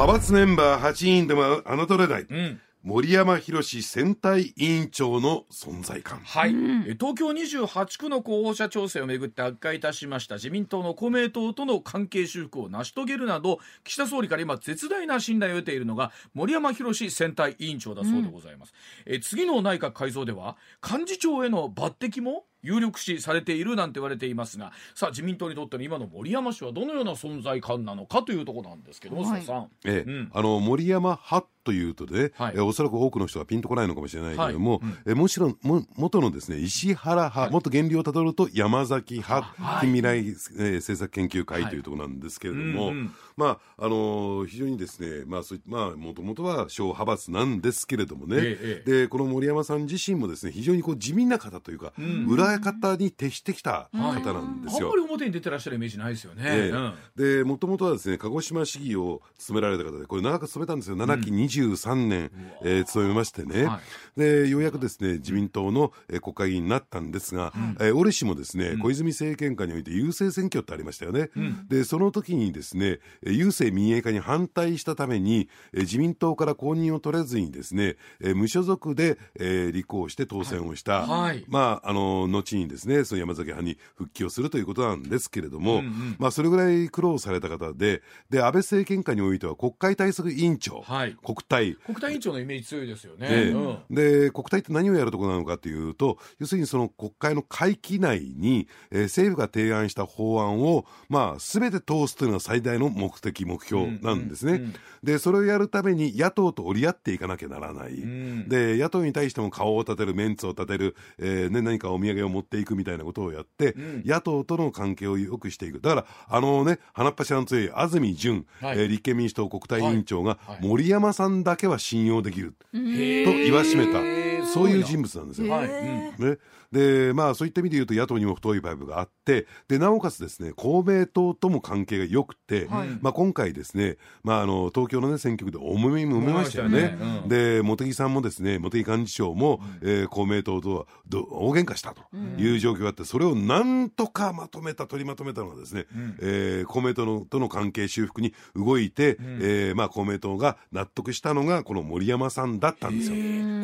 派閥メンバー8人でも侮れない、うん。森山博選対委員長の存在感。はい、え東京28区の候補者調整をめぐって悪化いたしました。自民党の公明党との関係修復を成し遂げるなど岸田総理から今絶大な信頼を得ているのが森山博選対委員長だそうでございます、え次の内閣改造では幹事長への抜擢も有力視されているなんて言われていますがさあ自民党にとっての今の森山氏はどのような存在感なのかというところなんですけども、はい。須田さん。ええ。うん。あの森山派というとね、はい。えおそらく多くの人がピンとこないのかもしれないけれども、はい。うんえもちろんも元のですね石原派、元源流をたどると山崎派、はい。近未来、えー政策研究会というところなんですけれども、うんうん。まああのー非常にですねまあそういまあもともとは小派閥なんですけれどもね、ええでこの森山さん自身もですね非常にこう地味な方というか、ん。裏方に徹してきた方なんですよ。あんまり表に出てらっしゃるイメージないですよね、ええ。うん。でもともとはですね鹿児島市議を務められた方でこれ長く務めたんですよ。7期23年、えー務めましてね、はでようやくですね自民党の、えー国会議員になったんですが、えー折しもですね、小泉政権下において郵政選挙ってありましたよね、でその時にですねえー郵政民営化に反対したために、えー自民党から公認を取れずにですね、えー無所属で、えー立候補して当選をした、はい。まああの後にですね。その山崎派に復帰をするということなんですけれども、うんうん。まあ、それぐらい苦労された方でで安倍政権下においては国会対策委員長、はい。国対国対委員長のイメージ強いですよね。ええ。うん。で国対って何をやるところなのかというと要するにその国会の会期内に、えー政府が提案した法案を、まあ、全て通すというのが最大の目的目標なんですね。うん。うんでそれをやるために野党と折り合っていかなきゃならない、ん。で野党に対しても顔を立てるメンツを立てる、えーね、何かお土産を持っていくみたいなことをやって、ん。野党との関係を良くしていく。だからあのね鼻っ柱の強い安住淳、はい。えー立憲民主党国対委員長が、はい。はい。森山さんだけは信用できる。へとえ言わしめた。そういう人物なんですよ。はい。へうんね、でまあそういった意味で言うと野党にも太いパイプがあってでなおかつですね公明党とも関係が良くて、はい。まあ、今回ですね、まあ、あの東京の、ね、選挙区で重みもめましたよね。揉めましたよね。うん。で茂木さんもですね茂木幹事長も、えー公明党とはど大喧嘩したという状況があってそれをなんとかまとめた取りまとめたのがですね、えー公明党のとの関係修復に動いて、えーまあ、公明党が納得したのがこの森山さんだったんですよ。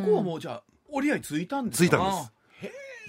ここはもうじゃあ折り合いついたんですか？ついたんです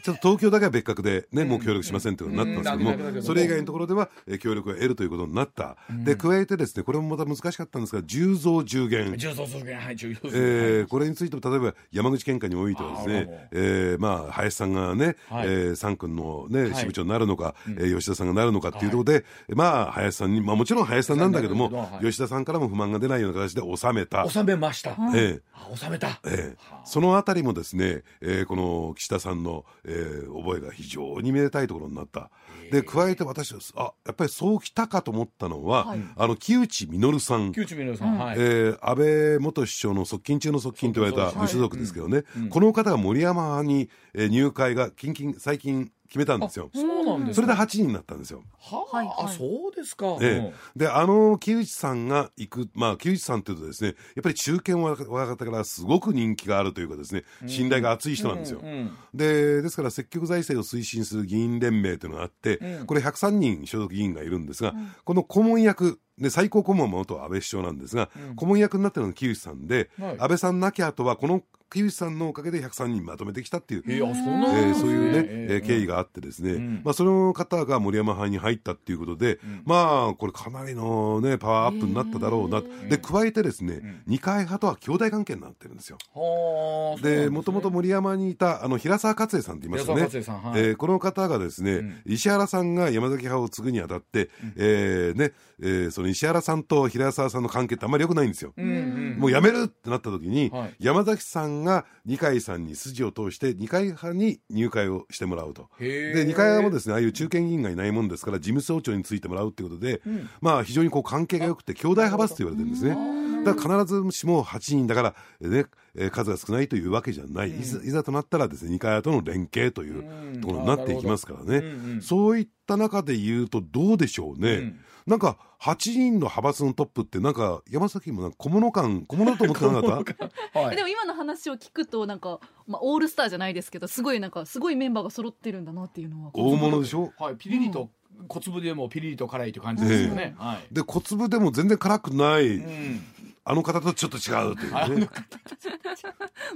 ちょっと東京だけは別格で、ねもう協力しませんということになったんですけども、それ以外のところでは、えー協力を得るということになった、で加えてですねこれもまた難しかったんですが10増10減、重曹するはい重曹すえこれについても例えば山口県下においてはですね、えーまあ、林さんがね、はい。えー、三君の、ね、い。支部長になるのか、えー吉田さんがなるのかっていうところで、まあ、林さんに、まあ、もちろん林さんなんだけども、吉田さんからも不満が出ないような形で収めた。収めました。えーあ収めた。ええ、そのあたりもですね、えーこの岸田さんの、えー覚えが非常にめでたいところになった。で加えて私はあやっぱりそうきたかと思ったのは、はい。あの木内稔さん。旧知皆さんはい。えー安倍元首相の側近中の側近と言われた無所属ですけどね、この方が森山派に、えー入会が近々最近決めたんですよ。そうなんですそれで8人になったんですよ。ははいはい。あそうですか。ええ、であの木内さんが行く、まあ、木内さんというとですねやっぱり中堅若方からすごく人気があるというかですね信頼が厚い人なんですよ。うんうんでですから積極財政を推進する議員連盟というのがあって、うん。これ103人所属議員がいるんですが、この顧問役で最高顧問は元安倍首相なんですが、顧問役になってるのが木内さんで、はい。安倍さんなきゃとはこの木内さんのおかげで103人まとめてきたっていう。えーあそういうね、ええー経緯があってですね、ん。まあ、その方が森山派に入ったっていうことで、まあこれかなりの、ね、パワーアップになっただろうな、で加えてですね、二階派とは兄弟関係になってるんですよ。はあでもともと森山にいたあの平沢勝栄さんって言いますよね。平沢勝栄さんはい。えーこの方がですね、石原さんが山崎派を継ぐにあたって、えーねえーその石原さんと平沢さんの関係ってあんまり良くないんですよ。うんうんもうやめるってなった時に、はい。山崎さんが二階さんに筋を通して二階派に入会をしてもらうと。で二階派もですねああいう中堅議員がいないもんですから事務総長についてもらうっていうことで、まあ非常にこう関係が良くて兄弟派閥と言われてるんですね。だから必ずしも8人だから、ねえー数が少ないというわけじゃない、いざいざとなったらですね二階派との連携というところになっていきますからね、うんうんうん。そういった中で言うとどうでしょうね、ん。なんか8人の派閥のトップってなんか山崎もなんか小物感小物だと思ってなかった？はい。でも今の話を聞くとなんか、まあ、オールスターじゃないですけどすごいなんかすごいメンバーが揃ってるんだなっていうのは。大物でしょ？はい。ピリリと小粒でもピリリと辛いという感じですよね、はい。で小粒でも全然辛くない、うんあの方とちょっと違うというね。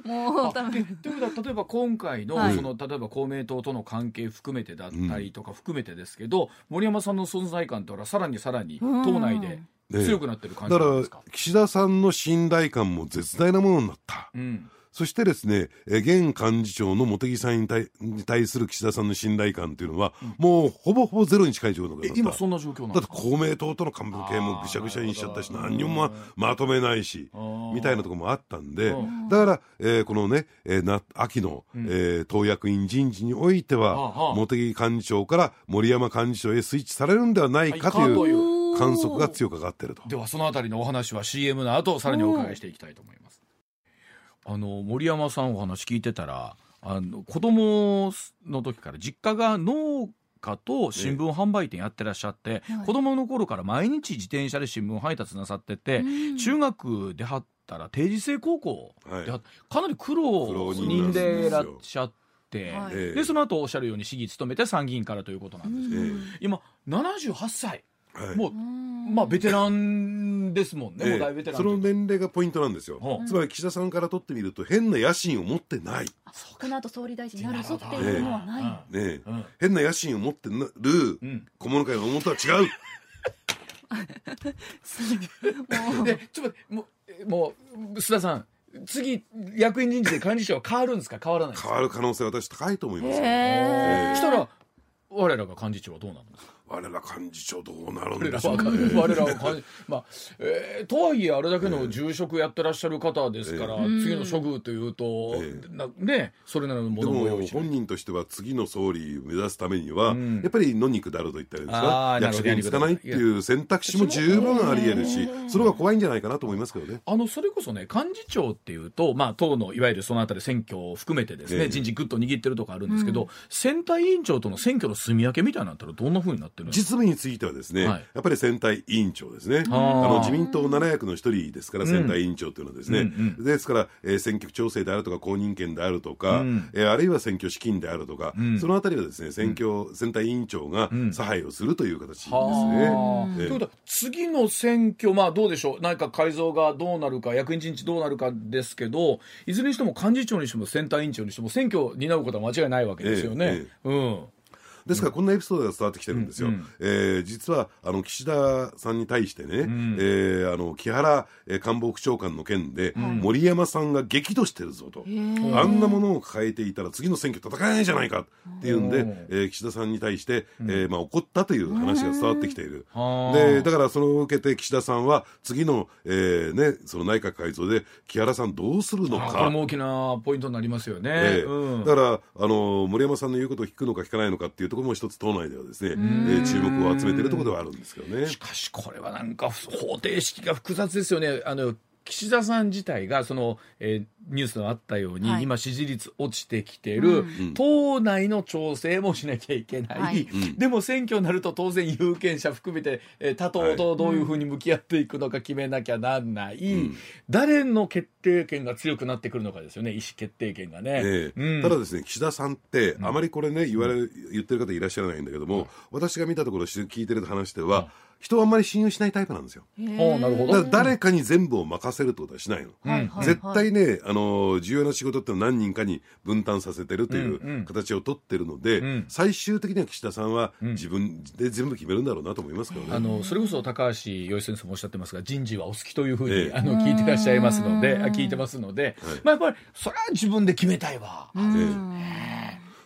もう多で分という。ことは例えば今回の,、はい。その例えば公明党との関係含めてだったりとか含めてですけど、森山さんの存在感っていうのはさらにさらにうん。党内で強くなってる感じですか。ら岸田さんの信頼感も絶大なものになった。うんそしてですね、え現幹事長の茂木さんに対に対する岸田さんの信頼感というのは、もうほぼほぼゼロに近い状況だった。え今そんな状況なんだって公明党との関係もぐしゃぐしゃにしちゃったし何にもままとめないしみたいなところもあったんでうん。だから、えーこのね、えーな秋の、えー党役員人事においては茂木幹事長から森山幹事長へスイッチされるんではないかとはいう。う観測が強く上がってると。ではそのあたりのお話は CM の後さらにお伺いしていきたいと思います。あの森山さんお話聞いてたらあの子供の時から実家が農家と新聞販売店やってらっしゃって、はい。子供の頃から毎日自転車で新聞配達なさってて、うん。中学ではったら定時制高校はい。ではかなり苦労人でいらっしゃって、でその後おっしゃるように市議務めて参議院からということなんですけど、え今78歳はい。もううん。まあベテランですもんね、もう大ベテランその年齢がポイントなんですよ、う。んつまり岸田さんから取ってみると変な野心を持ってない、ねこの後総理大臣になるぞっていうのはない。え。うん。変な野心を持ってるうん。小物会の表とは違うもう。でちょっともうえもう須田さん次役員人事で幹事長は変わるんですか？変わらないんですか？変わる可能性は私高いと思いますよ、へー。したら我らが幹事長はどうなるんですか？我ら幹事長どうなるんでしょうはね。我らはまあ、えーとはいえあれだけの住職やってらっしゃる方ですから、ええ。次の処遇というと、えなねそれなりのもでのも用本人としては次の総理を目指すためには、うん。やっぱり野に下ると言ったらいいんですあか役職に就かないっていう選択肢も十分あり得るしそれは怖いんじゃないかなと思いますけどね。あのそれこそね幹事長っていうと、まあ、党のいわゆるそのあたり選挙を含めてですね、ええ。人事ぐっと握ってるとこあるんですけど、選対委員長との選挙の住み分けみたいなったらどんなふうになって実務についてはですね、はい。やっぱり選対委員長ですね。あ。の自民党7役の一人ですから、選対委員長というのはですね、うんうですから、えー選挙区調整であるとか公認権であるとか、うん。えーあるいは選挙資金であるとか、うん。そのあたりはですね選挙、選対委員長がん。差配をするという形ですね。はあ。ええ。ということは次の選挙まあどうでしょう？内閣改造がどうなるか役員人事どうなるかですけどいずれにしても幹事長にしても選対委員長にしても選挙を担うことは間違いないわけですよね。ええ。うんですからこんなエピソードが伝わってきてるんですよ。うんうんえー実はあの岸田さんに対してね、んえーあの木原えー官房副長官の件で、森山さんが激怒してるぞと。ーあんなものを抱えていたら次の選挙戦えないじゃないかっていうんで、うんえー岸田さんに対して、えーまあ、怒ったという話が伝わってきている。はあでだからそれを受けて岸田さんは次の,、えーね、その内閣改造で木原さんどうするのか。あこれも大きなポイントになりますよね。ええうんだからあの森山さんの言うことを聞くのか聞かないのかっていうところも一つ党内ではですね、えー注目を集めているところではあるんですけどね。しかしこれはなんか方程式が複雑ですよね。あの岸田さん自体がその、えーニュースのあったように、はい。今支持率落ちてきてる、ん。党内の調整もしなきゃいけない、はい。うん。でも選挙になると当然有権者含めて、えー他党とどうい。うふうに向き合っていくのか決めなきゃなんない、ん。誰の決定権が強くなってくるのかですよね意思決定権がね。ええ。うん。ただですね岸田さんってあまりこれね言われ言ってる方いらっしゃらないんだけども、私が見たところし聞いてる話では、人をあんまり信用しないタイプなんですよ。おなるほど。だから誰かに全部を任せるってことはしないの。はいはい絶対ね、あの重要な仕事ってのは何人かに分担させてるというんうん。う形を取ってるので、ん。最終的には岸田さんは自分で全部決めるんだろうなと思いますけどね。あのそれこそ高橋洋一先生もおっしゃってますが人事はお好きというふうに、ええ。あの聞いてらっしゃいますのであ聞いてますので、まあ、やっぱりそれは自分で決めたいわ。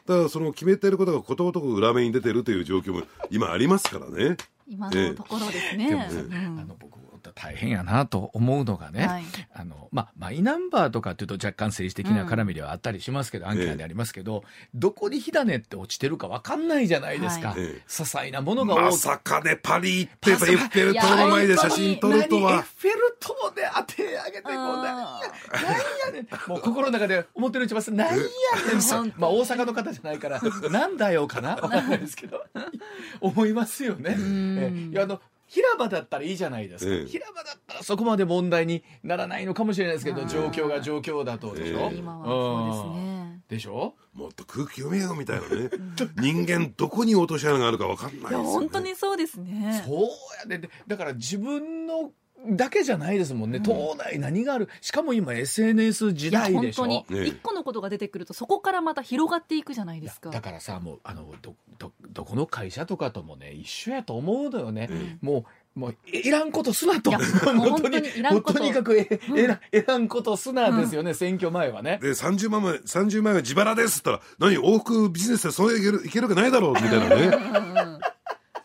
だからその決めてることがことごとく裏目に出てるという状況も今ありますからね。今のところですね。でも、うんあの僕大変やなと思うのがね、はい。あのまあ、マイナンバーとかっていうと若干政治的な絡みではあったりしますけど、案件でありますけど、どこに火種って落ちてるか分かんないじゃないですか、はいええ。些細なものが多くまさかねパリ行ってエッフェル塔の前で写真撮ると何エッは。フェル塔で当て上げてこうなんやあ。なんやねん。もう心の中で思ってるうちますなんやねん。まあ大阪の方じゃないからなんだよかな。わかんないですけど。思いますよね。え。いやあの平場だったらいいじゃないですか、ええ。平場だったらそこまで問題にならないのかもしれないですけど状況が状況だとでしょ、今はそうですね。でしょ？もっと空気読めよみたいなね。人間どこに落とし穴があるか分かんないですいやよ、ね、本当にそうですね。そうやででだから自分のだけじゃないですもんね、党内何がある？しかも今 SNS 時代でしょ？本当にね一個のことが出てくるとそこからまた広がっていくじゃないですか。だからさもうあのどどどこの会社とかともね一緒やと思うのよね、もうもういらんことすなと。本当に。いらんこと。にかくえ、えらえらんことすなですよね、選挙前はね。で30万枚30万円は自腹ですって言ったら何？往復ビジネスでそれいけるいけるわけないだろうみたいなね。うんうん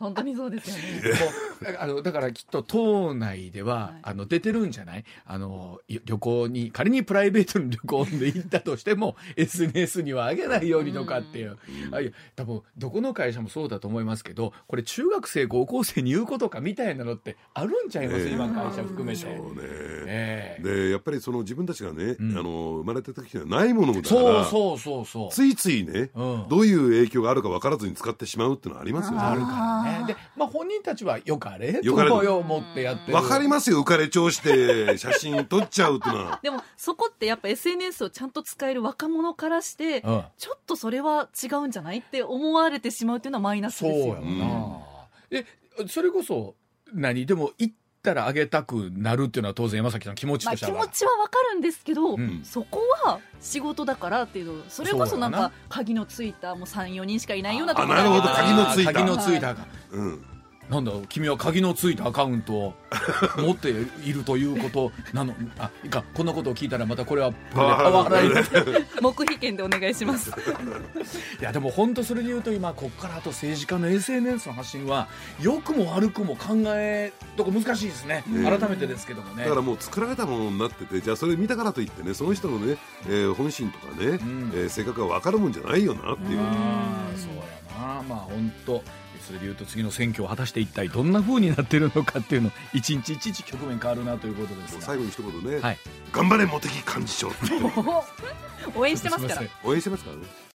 本当にそうですよね。あのだからきっと党内では、はい。あの出てるんじゃない？あのい旅行に仮にプライベートの旅行で行ったとしても SNS には上げないようにとかっていう、あいや多分どこの会社もそうだと思いますけどこれ中学生高校生に言うことかみたいなのってあるんちゃいます、ええ。今会社含めて。そうね。え。えでやっぱりその自分たちがね、ん。あの生まれた時にはないものだかそうらそうそうそう。ついついね、うん。どういう影響があるか分からずに使ってしまうっていうのはありますよね。あるからね。で、まあ本人たちはよかれとよかれ思ってやってる。分かりますよ浮かれ調子で写真撮っちゃうっていうのは。でもそこってやっぱ SNS をちゃんと使える若者からして、うん。ちょっとそれは違うんじゃないって思われてしまうっていうのはマイナスそうですよやんな。え、それこそ、何でも行ったらあげたくなるっていうのは当然山崎さん気持ちまあ、としては。気持ちはわかるんですけど、うん。そこは仕事だからっていうのそれこそなんか鍵のついたもう34人しかいないようなところあなるほど。だ鍵のついた。鍵のついた。うんなんだ君は鍵のついたアカウントを持っているということなの。あいいかこんなことを聞いたらまたこれはこれでパワハラに黙秘権でお願いします。いやでも本当それで言うと今ここからあと政治家の SNS の発信は良くも悪くも考えとか難しいですね。ね改めてですけどもね。だからもう作られたものになっててじゃあそれ見たからといってねその人のね、えー本心とかね、ん。えー性格が分かるもんじゃないよなっていう、ああそうやなまあ本当それで言うと次の選挙を果たして一体どんな風になってるのかっていうの一日一日局面変わるなということですが。最後に一言ね、はい。頑張れ茂木幹事長って応援してますから。応援してますから。ね